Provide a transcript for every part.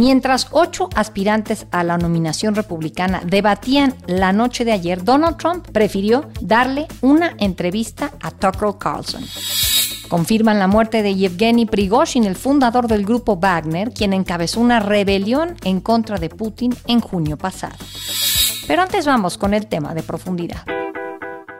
Mientras ocho aspirantes a la nominación republicana debatían la noche de ayer, Donald Trump prefirió darle una entrevista a Tucker Carlson. Confirman la muerte de Yevgeny Prigozhin, el fundador del grupo Wagner, quien encabezó una rebelión en contra de Putin en junio pasado. Pero antes vamos con el tema de profundidad.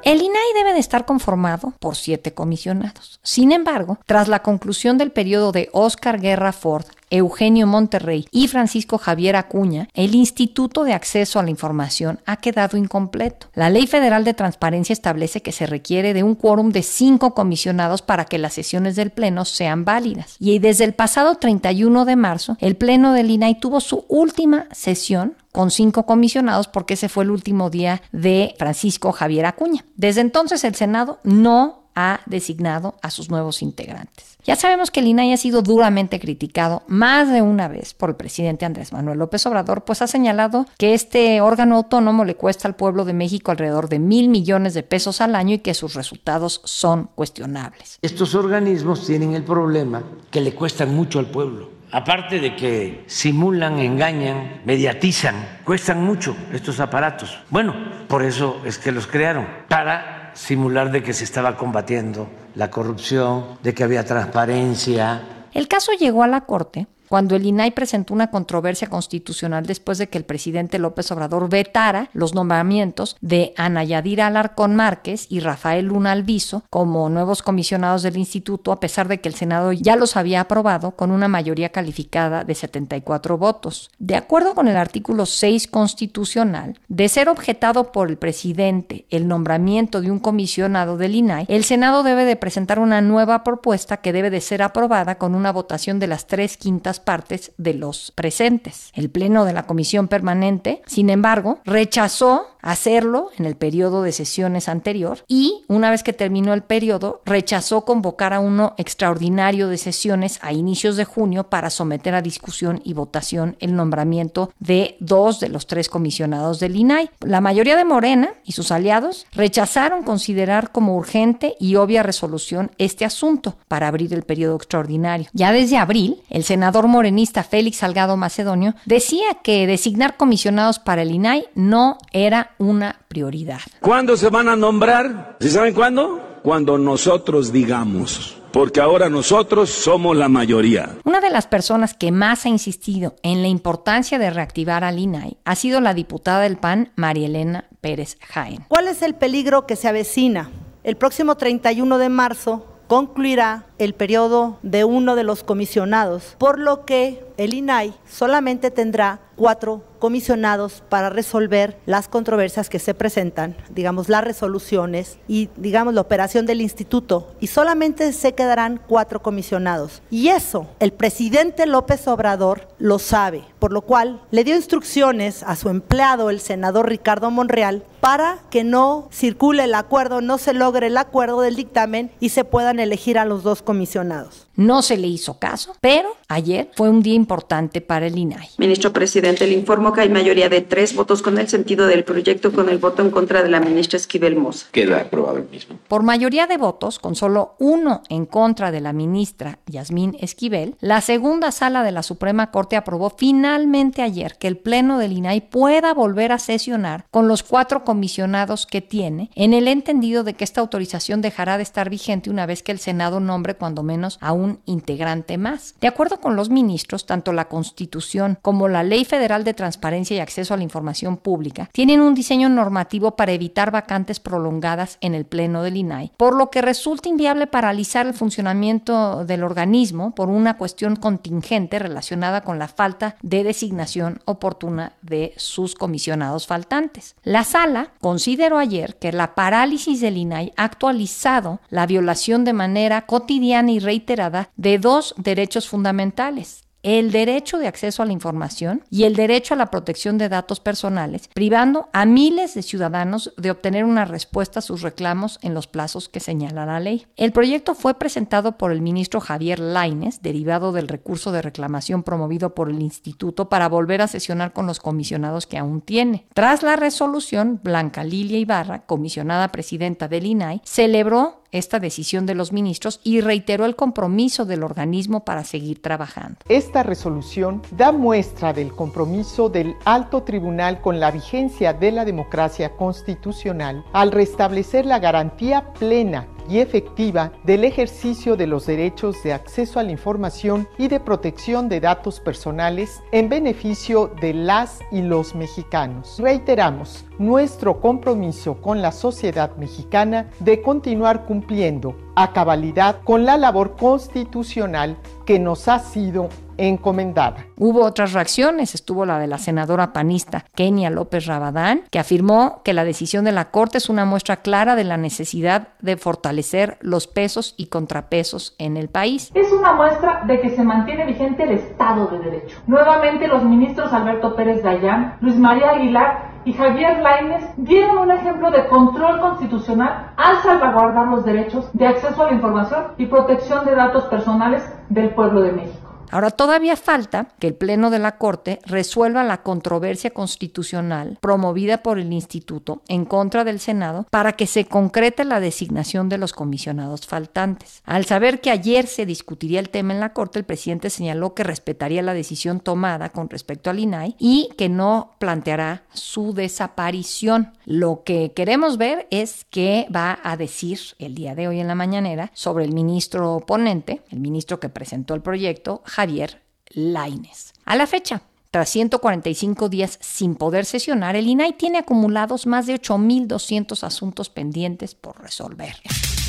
El INAI debe de estar conformado por siete comisionados. Sin embargo, tras la conclusión del periodo de Oscar Guerra Ford, Eugenio Monterrey y Francisco Javier Acuña, el Instituto de Acceso a la Información ha quedado incompleto. La Ley Federal de Transparencia establece que se requiere de un quórum de cinco comisionados para que las sesiones del Pleno sean válidas. Y desde el pasado 31 de marzo, el Pleno del INAI tuvo su última sesión con cinco comisionados porque ese fue el último día de Francisco Javier Acuña. Desde entonces el Senado no ha designado a sus nuevos integrantes. Ya sabemos que el INAI ha sido duramente criticado más de una vez por el presidente Andrés Manuel López Obrador, pues ha señalado que este órgano autónomo le cuesta al pueblo de México alrededor de mil millones de pesos al año y que sus resultados son cuestionables. Estos organismos tienen el problema que le cuestan mucho al pueblo aparte de que simulan, engañan, mediatizan, cuestan mucho estos aparatos. Bueno, por eso es que los crearon, para simular de que se estaba combatiendo la corrupción, de que había transparencia. El caso llegó a la Corte cuando el INAI presentó una controversia constitucional después de que el presidente López Obrador vetara los nombramientos de Ana Yadira Alarcón Márquez y Rafael Luna Alviso como nuevos comisionados del instituto, a pesar de que el Senado ya los había aprobado con una mayoría calificada de 74 votos. De acuerdo con el artículo 6 constitucional, de ser objetado por el presidente el nombramiento de un comisionado del INAI, el Senado debe de presentar una nueva propuesta que debe de ser aprobada con una votación de las tres quintas partes de los presentes. El Pleno de la Comisión Permanente, sin embargo, rechazó hacerlo en el periodo de sesiones anterior y, una vez que terminó el periodo, rechazó convocar a uno extraordinario de sesiones a inicios de junio para someter a discusión y votación el nombramiento de dos de los tres comisionados del INAI. La mayoría de Morena y sus aliados rechazaron considerar como urgente y obvia resolución este asunto para abrir el periodo extraordinario. Ya desde abril, el senador morenista Félix Salgado Macedonio decía que designar comisionados para el INAI no era una prioridad. ¿Cuándo se van a nombrar? ¿Sí saben cuándo? Cuando nosotros digamos porque ahora nosotros somos la mayoría. Una de las personas que más ha insistido en la importancia de reactivar al INAI ha sido la diputada del PAN, María Elena Pérez Jaén. ¿Cuál es el peligro que se avecina? El próximo 31 de marzo concluirá el periodo de uno de los comisionados, por lo que el INAI solamente tendrá cuatro comisionados para resolver las controversias que se presentan, digamos las resoluciones y digamos la operación del instituto y solamente se quedarán cuatro comisionados. Y eso el presidente López Obrador lo sabe, por lo cual le dio instrucciones a su empleado, el senador Ricardo Monreal, para que no circule el acuerdo, no se logre el acuerdo del dictamen y se puedan elegir a los dos comisionados comisionados. No se le hizo caso, pero ayer fue un día importante para el INAI. Ministro presidente, le informo que hay mayoría de tres votos con el sentido del proyecto con el voto en contra de la ministra Esquivel Moza. Queda aprobado el mismo. Por mayoría de votos, con solo uno en contra de la ministra Yasmín Esquivel, la segunda sala de la Suprema Corte aprobó finalmente ayer que el Pleno del INAI pueda volver a sesionar con los cuatro comisionados que tiene, en el entendido de que esta autorización dejará de estar vigente una vez que el Senado nombre cuando menos a un integrante más. De acuerdo con los ministros, tanto la Constitución como la Ley Federal de Transparencia y Acceso a la Información Pública tienen un diseño normativo para evitar vacantes prolongadas en el Pleno del INAI, por lo que resulta inviable paralizar el funcionamiento del organismo por una cuestión contingente relacionada con la falta de designación oportuna de sus comisionados faltantes. La sala consideró ayer que la parálisis del INAI ha actualizado la violación de manera cotidiana y reiterada de dos derechos fundamentales el derecho de acceso a la información y el derecho a la protección de datos personales, privando a miles de ciudadanos de obtener una respuesta a sus reclamos en los plazos que señala la ley. El proyecto fue presentado por el ministro Javier Laines, derivado del recurso de reclamación promovido por el instituto para volver a sesionar con los comisionados que aún tiene. Tras la resolución, Blanca Lilia Ibarra, comisionada presidenta del INAI, celebró esta decisión de los ministros y reiteró el compromiso del organismo para seguir trabajando. Esta resolución da muestra del compromiso del alto tribunal con la vigencia de la democracia constitucional al restablecer la garantía plena y efectiva del ejercicio de los derechos de acceso a la información y de protección de datos personales en beneficio de las y los mexicanos. Reiteramos nuestro compromiso con la sociedad mexicana de continuar cumpliendo a cabalidad con la labor constitucional que nos ha sido encomendada. Hubo otras reacciones, estuvo la de la senadora panista Kenia López Rabadán, que afirmó que la decisión de la Corte es una muestra clara de la necesidad de fortalecer los pesos y contrapesos en el país. Es una muestra de que se mantiene vigente el Estado de Derecho. Nuevamente los ministros Alberto Pérez Gallán, Luis María Aguilar y Javier Lainez dieron un ejemplo de control constitucional al salvaguardar los derechos de acceso a la información y protección de datos personales del pueblo de México. Ahora todavía falta que el Pleno de la Corte resuelva la controversia constitucional promovida por el Instituto en contra del Senado para que se concrete la designación de los comisionados faltantes. Al saber que ayer se discutiría el tema en la Corte, el presidente señaló que respetaría la decisión tomada con respecto al INAI y que no planteará su desaparición. Lo que queremos ver es qué va a decir el día de hoy en la mañanera sobre el ministro oponente, el ministro que presentó el proyecto, Javier Laines. A la fecha, tras 145 días sin poder sesionar, el INAI tiene acumulados más de 8.200 asuntos pendientes por resolver.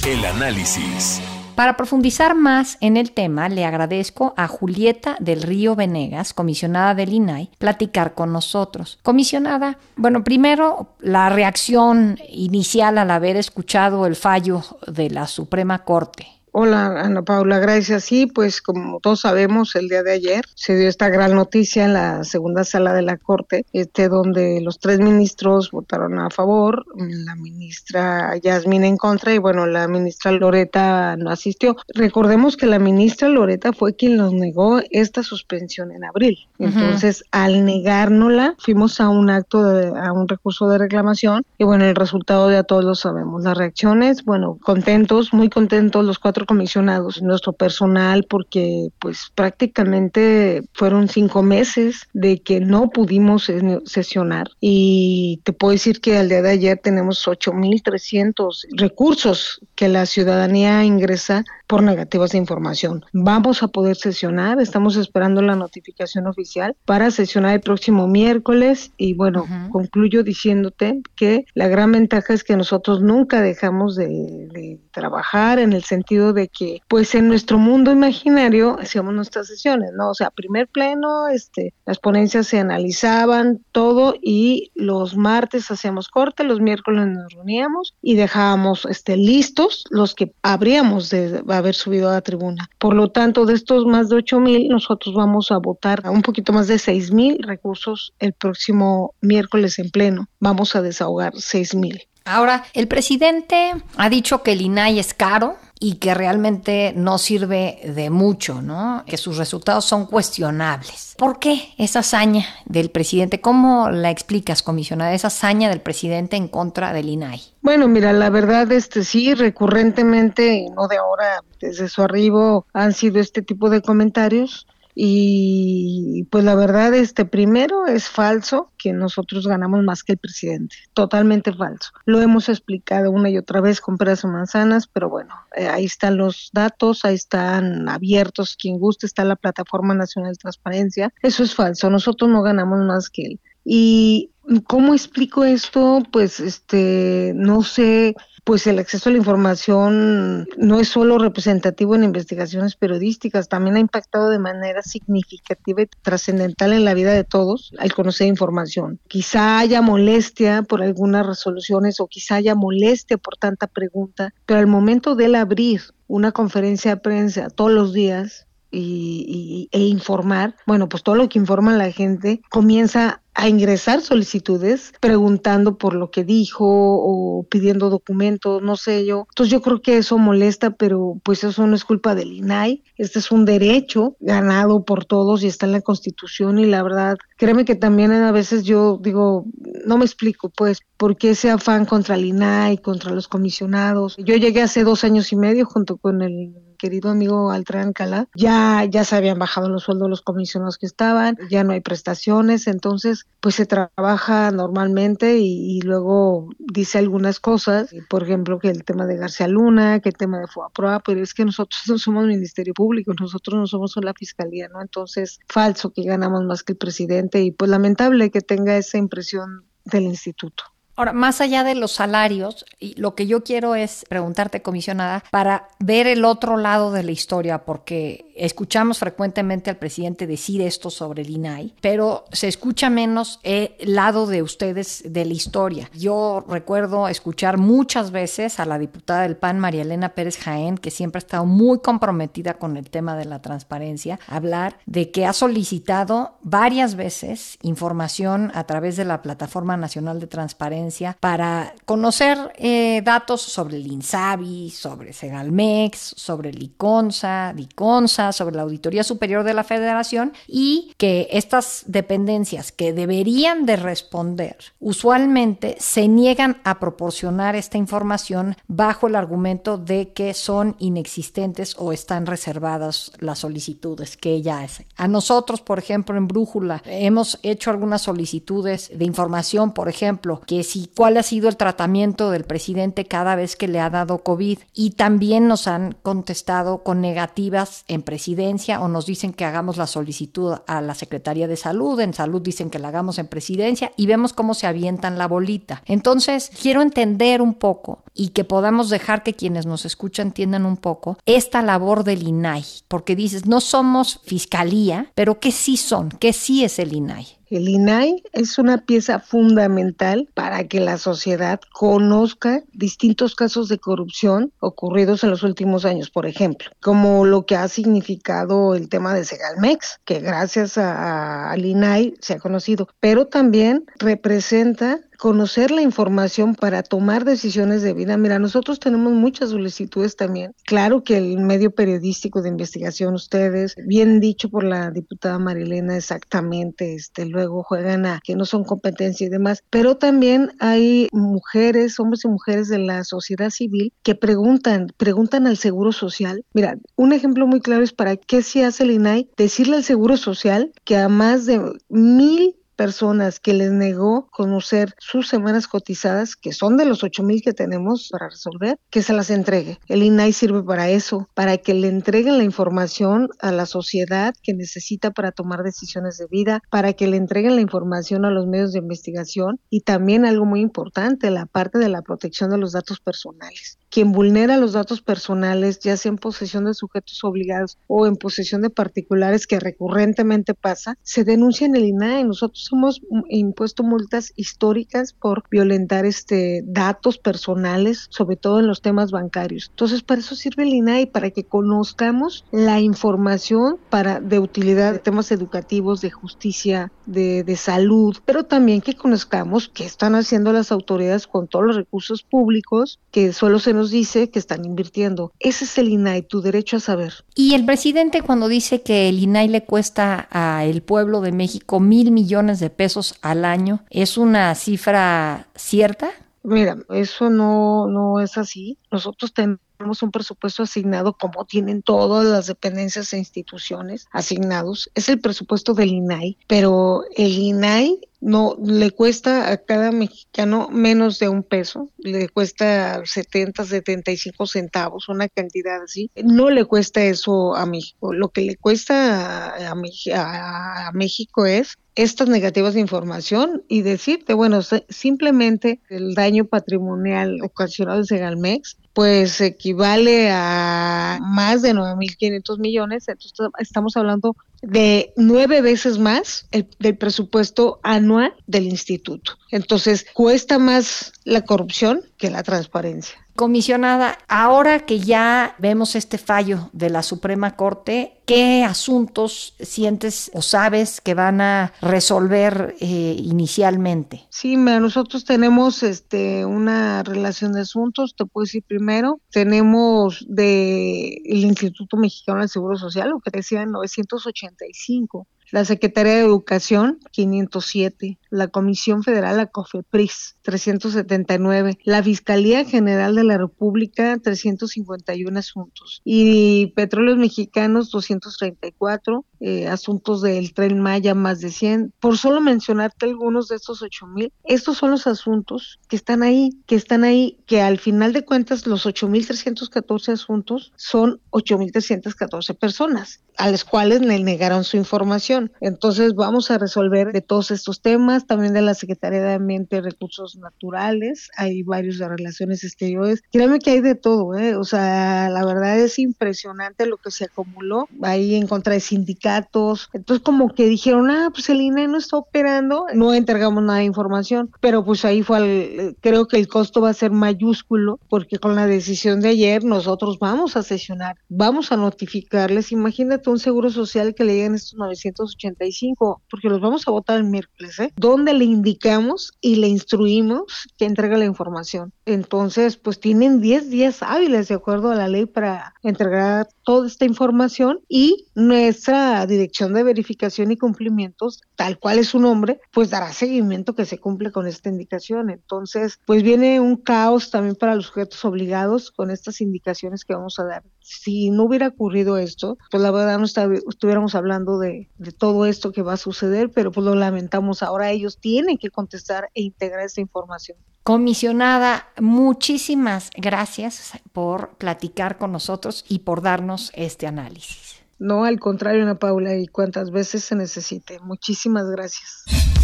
El análisis. Para profundizar más en el tema, le agradezco a Julieta del Río Venegas, comisionada del INAI, platicar con nosotros. Comisionada, bueno, primero la reacción inicial al haber escuchado el fallo de la Suprema Corte. Hola Ana Paula, gracias. Sí, pues como todos sabemos, el día de ayer se dio esta gran noticia en la segunda sala de la Corte, este donde los tres ministros votaron a favor, la ministra Yasmina en contra y bueno, la ministra Loreta no asistió. Recordemos que la ministra Loreta fue quien nos negó esta suspensión en abril. Entonces, al negárnosla, fuimos a un acto, de, a un recurso de reclamación y bueno, el resultado ya todos lo sabemos. Las reacciones, bueno, contentos, muy contentos los cuatro comisionados, nuestro personal, porque pues prácticamente fueron cinco meses de que no pudimos sesionar. Y te puedo decir que al día de ayer tenemos 8.300 recursos que la ciudadanía ingresa por negativas de información. Vamos a poder sesionar, estamos esperando la notificación oficial para sesionar el próximo miércoles y bueno, concluyo diciéndote que la gran ventaja es que nosotros nunca dejamos de, de trabajar en el sentido de que, pues en nuestro mundo imaginario hacíamos nuestras sesiones, ¿no? O sea, primer pleno, este, las ponencias se analizaban todo y los martes hacíamos corte, los miércoles nos reuníamos y dejábamos, este, listos los que habríamos de haber subido a la tribuna. Por lo tanto, de estos más de ocho mil, nosotros vamos a votar a un poquito más de seis mil recursos el próximo miércoles en pleno. Vamos a desahogar seis mil. Ahora, el presidente ha dicho que el INAI es caro, y que realmente no sirve de mucho, ¿no? Que sus resultados son cuestionables. ¿Por qué esa hazaña del presidente? ¿Cómo la explicas, comisionada, esa hazaña del presidente en contra del INAI? Bueno, mira, la verdad, este sí, recurrentemente, no de ahora, desde su arribo, han sido este tipo de comentarios y pues la verdad, este primero es falso que nosotros ganamos más que el presidente, totalmente falso. Lo hemos explicado una y otra vez con peras o manzanas, pero bueno, eh, ahí están los datos, ahí están abiertos, quien guste, está la Plataforma Nacional de Transparencia. Eso es falso, nosotros no ganamos más que él. Y ¿cómo explico esto? Pues este, no sé, pues el acceso a la información no es solo representativo en investigaciones periodísticas, también ha impactado de manera significativa y trascendental en la vida de todos al conocer información. Quizá haya molestia por algunas resoluciones o quizá haya molestia por tanta pregunta, pero al momento de él abrir una conferencia de prensa todos los días, y, e informar, bueno, pues todo lo que informa la gente comienza a ingresar solicitudes preguntando por lo que dijo o pidiendo documentos, no sé yo. Entonces yo creo que eso molesta, pero pues eso no es culpa del INAI. Este es un derecho ganado por todos y está en la Constitución y la verdad, créeme que también a veces yo digo, no me explico pues por qué ese afán contra el INAI, contra los comisionados. Yo llegué hace dos años y medio junto con el querido amigo Altran Calá, ya, ya se habían bajado los sueldos los comisionados que estaban, ya no hay prestaciones, entonces pues se trabaja normalmente y, luego dice algunas cosas, por ejemplo que el tema de García Luna, que el tema de FOAPROA, pero es que nosotros no somos Ministerio Público, nosotros no somos la Fiscalía, ¿no? Entonces, falso que ganamos más que el presidente y pues lamentable que tenga esa impresión del instituto. Ahora, más allá de los salarios, lo que yo quiero es preguntarte, comisionada, para ver el otro lado de la historia, porque escuchamos frecuentemente al presidente decir esto sobre el INAI, pero se escucha menos el lado de ustedes de la historia. Yo recuerdo escuchar muchas veces a la diputada del PAN, María Elena Pérez Jaén, que siempre ha estado muy comprometida con el tema de la transparencia, hablar de que ha solicitado varias veces información a través de la Plataforma Nacional de Transparencia para conocer eh, datos sobre el INSABI, sobre Segalmex, sobre el ICONSA, DICONSA, sobre la Auditoría Superior de la Federación y que estas dependencias que deberían de responder usualmente se niegan a proporcionar esta información bajo el argumento de que son inexistentes o están reservadas las solicitudes que ella hace. A nosotros, por ejemplo, en Brújula, hemos hecho algunas solicitudes de información, por ejemplo, que si cuál ha sido el tratamiento del presidente cada vez que le ha dado COVID. Y también nos han contestado con negativas en presidencia o nos dicen que hagamos la solicitud a la Secretaría de Salud. En salud dicen que la hagamos en presidencia y vemos cómo se avientan la bolita. Entonces, quiero entender un poco y que podamos dejar que quienes nos escuchan entiendan un poco esta labor del INAI, porque dices, no somos fiscalía, pero ¿qué sí son? ¿Qué sí es el INAI? El INAI es una pieza fundamental para que la sociedad conozca distintos casos de corrupción ocurridos en los últimos años, por ejemplo, como lo que ha significado el tema de Segalmex, que gracias al INAI se ha conocido, pero también representa conocer la información para tomar decisiones de vida. Mira, nosotros tenemos muchas solicitudes también. Claro que el medio periodístico de investigación, ustedes, bien dicho por la diputada Marilena, exactamente, este, luego juegan a que no son competencia y demás, pero también hay mujeres, hombres y mujeres de la sociedad civil que preguntan, preguntan al Seguro Social. Mira, un ejemplo muy claro es para qué se hace el INAI, decirle al Seguro Social que a más de mil personas que les negó conocer sus semanas cotizadas, que son de los 8 mil que tenemos para resolver, que se las entregue. El INAI sirve para eso, para que le entreguen la información a la sociedad que necesita para tomar decisiones de vida, para que le entreguen la información a los medios de investigación y también algo muy importante, la parte de la protección de los datos personales quien vulnera los datos personales, ya sea en posesión de sujetos obligados o en posesión de particulares, que recurrentemente pasa, se denuncia en el INAE. Nosotros hemos impuesto multas históricas por violentar este datos personales, sobre todo en los temas bancarios. Entonces, para eso sirve el INAE, para que conozcamos la información para de utilidad de temas educativos, de justicia, de, de salud, pero también que conozcamos qué están haciendo las autoridades con todos los recursos públicos que solo se dice que están invirtiendo. Ese es el INAI, tu derecho a saber. Y el presidente cuando dice que el INAI le cuesta al pueblo de México mil millones de pesos al año, ¿es una cifra cierta? Mira, eso no, no es así. Nosotros tenemos un presupuesto asignado como tienen todas las dependencias e instituciones asignados. Es el presupuesto del INAI, pero el INAI no le cuesta a cada mexicano menos de un peso, le cuesta 70, 75 centavos, una cantidad así. No le cuesta eso a México. Lo que le cuesta a, a, a México es estas negativas de información y decirte, bueno, simplemente el daño patrimonial ocasionado en Segalmex pues equivale a más de 9.500 millones, entonces estamos hablando de nueve veces más el, del presupuesto anual del instituto. Entonces, cuesta más la corrupción que la transparencia. Comisionada, ahora que ya vemos este fallo de la Suprema Corte, ¿qué asuntos sientes o sabes que van a resolver eh, inicialmente? Sí, nosotros tenemos este una relación de asuntos, te puedo decir primero, tenemos de el Instituto Mexicano del Seguro Social, lo que decía en 985, la Secretaría de Educación 507, la Comisión Federal, la COFEPRIS 379, la Fiscalía General de la República 351 asuntos y Petróleos Mexicanos 234, eh, asuntos del Tren Maya más de 100, por solo mencionarte algunos de estos 8 mil, estos son los asuntos que están ahí, que están ahí, que al final de cuentas los 8.314 asuntos son 8.314 personas a las cuales le negaron su información. Entonces vamos a resolver de todos estos temas, también de la Secretaría de Ambiente y Recursos Naturales, hay varios de relaciones exteriores. Créeme que hay de todo, ¿eh? o sea, la verdad es impresionante lo que se acumuló ahí en contra de sindicatos. Entonces como que dijeron, ah, pues el INE no está operando, no entregamos nada de información, pero pues ahí fue, al, creo que el costo va a ser mayúsculo, porque con la decisión de ayer nosotros vamos a sesionar, vamos a notificarles, imagínate un seguro social que le lleguen estos 985, porque los vamos a votar el miércoles, ¿eh? Donde le indicamos y le instruimos que entrega la información. Entonces, pues tienen 10 días hábiles de acuerdo a la ley para entregar toda esta información y nuestra dirección de verificación y cumplimientos, tal cual es su nombre, pues dará seguimiento que se cumple con esta indicación. Entonces, pues viene un caos también para los sujetos obligados con estas indicaciones que vamos a dar. Si no hubiera ocurrido esto, pues la verdad no estuviéramos hablando de, de todo esto que va a suceder, pero pues lo lamentamos. Ahora ellos tienen que contestar e integrar esta información. Comisionada, muchísimas gracias por platicar con nosotros y por darnos este análisis. No, al contrario, Ana Paula, y cuantas veces se necesite. Muchísimas gracias.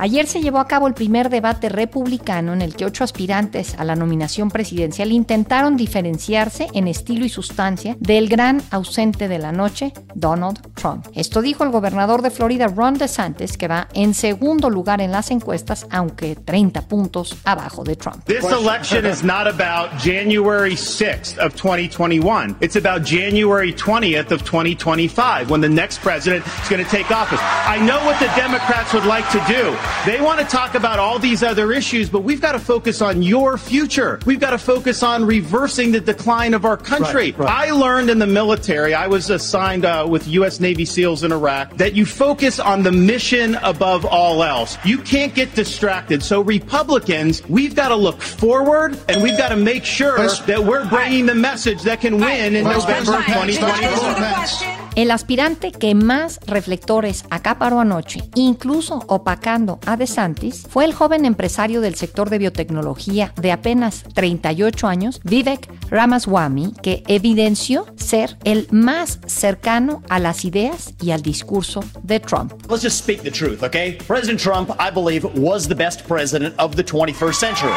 Ayer se llevó a cabo el primer debate republicano en el que ocho aspirantes a la nominación presidencial intentaron diferenciarse en estilo y sustancia del gran ausente de la noche, Donald Trump. Esto dijo el gobernador de Florida, Ron DeSantis, que va en segundo lugar en las encuestas, aunque 30 puntos abajo de Trump. This election is not about January 6th of 2021. It's about January 20th of 2025 when the next president is going to take office. I know what the Democrats would like to do. They want to talk about all these other issues, but we've got to focus on your future. We've got to focus on reversing the decline of our country. Right, right. I learned in the military, I was assigned uh, with U.S. Navy SEALs in Iraq, that you focus on the mission above all else. You can't get distracted. So, Republicans, we've got to look forward and we've got to make sure that we're bringing the message that can win in November 2024. El aspirante que más reflectores acaparó anoche, incluso opacando a DeSantis, fue el joven empresario del sector de biotecnología de apenas 38 años, Vivek Ramaswamy, que evidenció ser el más cercano a las ideas y al discurso de Trump. Let's just speak the truth, okay? President Trump, I believe, was the best president of the 21st century.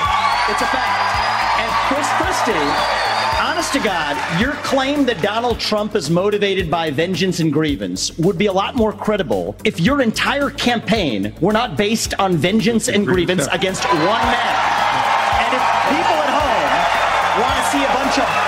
It's a fact. And Chris Christie honest to God, your claim that Donald Trump is motivated by vengeance and grievance would be a lot more credible if your entire campaign were not based on vengeance and grievance against one man. And if people at home want to see a bunch of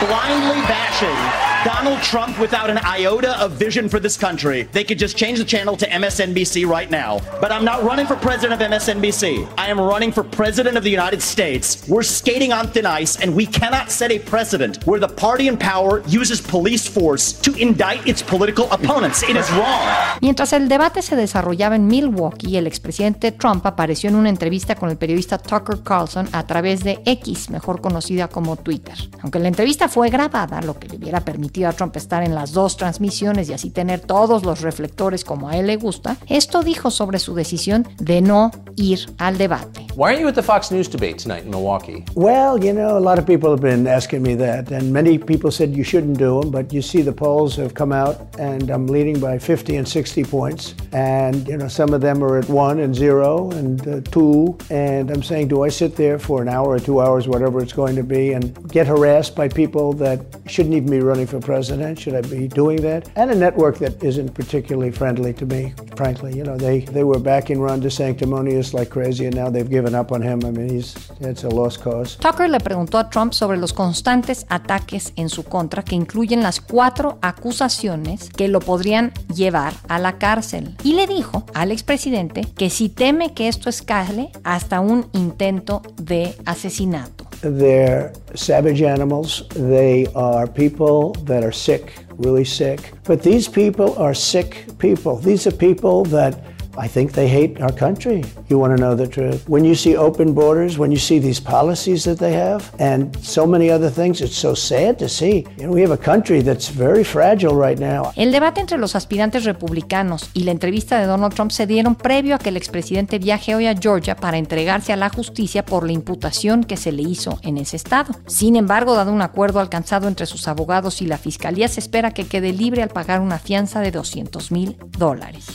blindly bashing Donald Trump without an iota of vision for this country, they could just change the channel to MSNBC right now. But I'm not running for president of MSNBC. I am running for president of the United States. We're skating on thin ice, and we cannot set a precedent where the party in power uses police force to indict its political opponents. It is wrong. Mientras el debate se desarrollaba en Milwaukee, el expresidente Trump apareció en una entrevista con el periodista Tucker Carlson a través de X, mejor conocida como Twitter. Aunque la entrevista fue grabada, lo que le hubiera permitido permitido a Trump estar en las dos transmisiones y así tener todos los reflectores como a él le gusta, esto dijo sobre su decisión de no ir al debate. Why aren't you at the Fox News debate tonight in Milwaukee? Well, you know, a lot of people have been asking me that, and many people said you shouldn't do them, but you see the polls have come out, and I'm leading by 50 and 60 points, and, you know, some of them are at one and zero and uh, two, and I'm saying, do I sit there for an hour or two hours, whatever it's going to be, and get harassed by people that shouldn't even be running for president? Should I be doing that? And a network that isn't particularly friendly to me, frankly. You know, they, they were backing Ron DeSanctimonious like crazy, and now they've given up on him. I mean, he's, it's a lost cause. Tucker le preguntó a Trump sobre los constantes ataques en su contra, que incluyen las cuatro acusaciones que lo podrían llevar a la cárcel. Y le dijo al expresidente que si teme que esto escale hasta un intento de asesinato. They're savage animals. They are people that are sick, really sick. But these people are sick people. These are people that I think they hate our country. You want to know the truth. When you see open borders, when you see these policies that they have, and so many other things, it's so sad to see. You know, we have a country that's very fragile right now. El debate entre los aspirantes republicanos y la entrevista de Donald Trump se dieron previo a que el expresidente viaje hoy a Georgia para entregarse a la justicia por la imputación que se le hizo en ese estado. Sin embargo, dado un acuerdo alcanzado entre sus abogados y la fiscalía, se espera que quede libre al pagar una fianza de 200 mil dólares.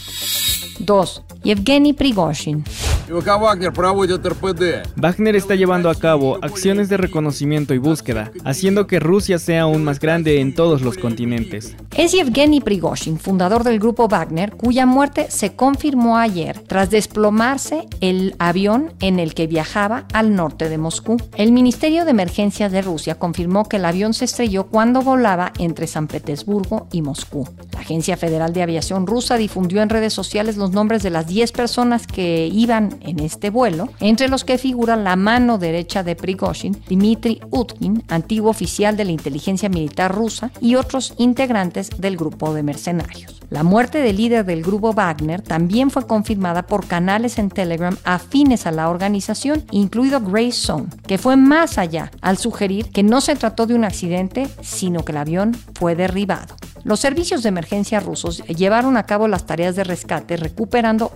2. Yevgeny Prigozhin. Wagner está llevando a cabo acciones de reconocimiento y búsqueda, haciendo que Rusia sea aún más grande en todos los continentes. Es Yevgeny Prigozhin, fundador del grupo Wagner, cuya muerte se confirmó ayer tras desplomarse el avión en el que viajaba al norte de Moscú. El Ministerio de Emergencias de Rusia confirmó que el avión se estrelló cuando volaba entre San Petersburgo y Moscú. La Agencia Federal de Aviación rusa difundió en redes sociales los nombres de las 10 personas que iban en este vuelo, entre los que figura la mano derecha de Prigozhin, Dmitry Utkin, antiguo oficial de la inteligencia militar rusa, y otros integrantes del grupo de mercenarios. La muerte del líder del grupo Wagner también fue confirmada por canales en Telegram afines a la organización, incluido Grey Zone, que fue más allá al sugerir que no se trató de un accidente, sino que el avión fue derribado. Los servicios de emergencia rusos llevaron a cabo las tareas de rescate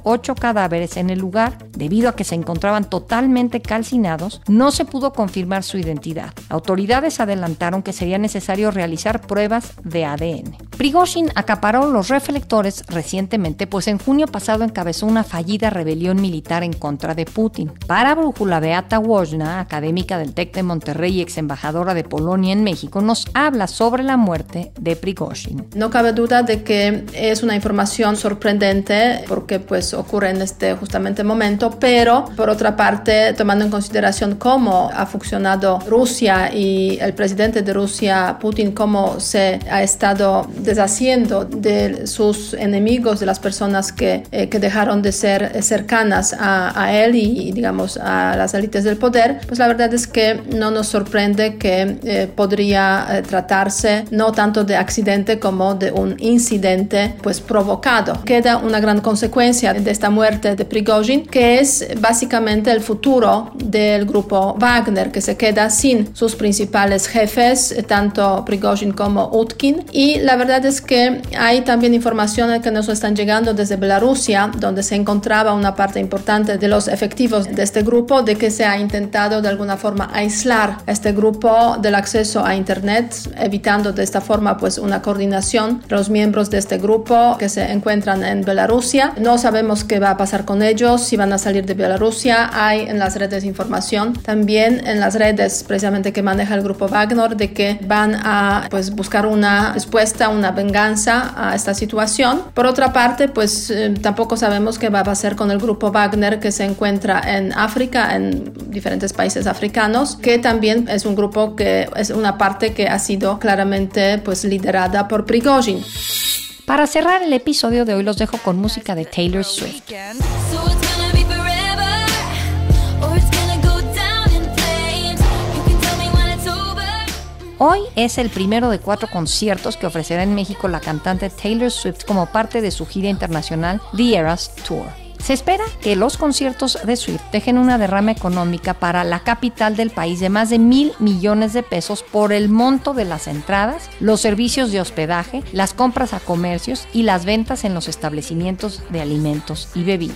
ocho cadáveres en el lugar. Debido a que se encontraban totalmente calcinados, no se pudo confirmar su identidad. Autoridades adelantaron que sería necesario realizar pruebas de ADN. Prigozhin acaparó los reflectores recientemente, pues en junio pasado encabezó una fallida rebelión militar en contra de Putin. Para Brújula, Beata Wojna, académica del TEC de Monterrey y ex embajadora de Polonia en México, nos habla sobre la muerte de Prigozhin. No cabe duda de que es una información sorprendente porque pues ocurre en este justamente momento, pero por otra parte, tomando en consideración cómo ha funcionado Rusia y el presidente de Rusia, Putin, cómo se ha estado deshaciendo de sus enemigos, de las personas que, eh, que dejaron de ser cercanas a, a, él y, digamos, a las élites del poder, pues la verdad es que no nos sorprende que eh, podría eh, tratarse no tanto de accidente como de un incidente pues provocado. Queda una gran consecuencia de esta muerte de Prigozhin, que es básicamente el futuro del grupo Wagner, que se queda sin sus principales jefes, tanto Prigozhin como Utkin. Y la verdad es que hay también informaciones que nos están llegando desde Bielorrusia, donde se encontraba una parte importante de los efectivos de este grupo, de que se ha intentado de alguna forma aislar este grupo del acceso a Internet, evitando de esta forma pues una coordinación de los miembros de este grupo que se encuentran en Bielorrusia. No sabemos qué va a pasar con ellos, si van a salir de Bielorrusia. Hay en las redes información, también en las redes precisamente que maneja el grupo Wagner, de que van a pues buscar una respuesta, una venganza a esta situación. Por otra parte, pues eh, tampoco sabemos qué va a pasar con el grupo Wagner que se encuentra en África, en diferentes países africanos, que también es un grupo que es una parte que ha sido claramente pues liderada por Prigozhin. Para cerrar el episodio de hoy los dejo con música de Taylor Swift. Hoy es el primero de cuatro conciertos que ofrecerá en México la cantante Taylor Swift como parte de su gira internacional The Eras Tour. Se espera que los conciertos de SWIFT dejen una derrama económica para la capital del país de más de mil millones de pesos por el monto de las entradas, los servicios de hospedaje, las compras a comercios y las ventas en los establecimientos de alimentos y bebidas.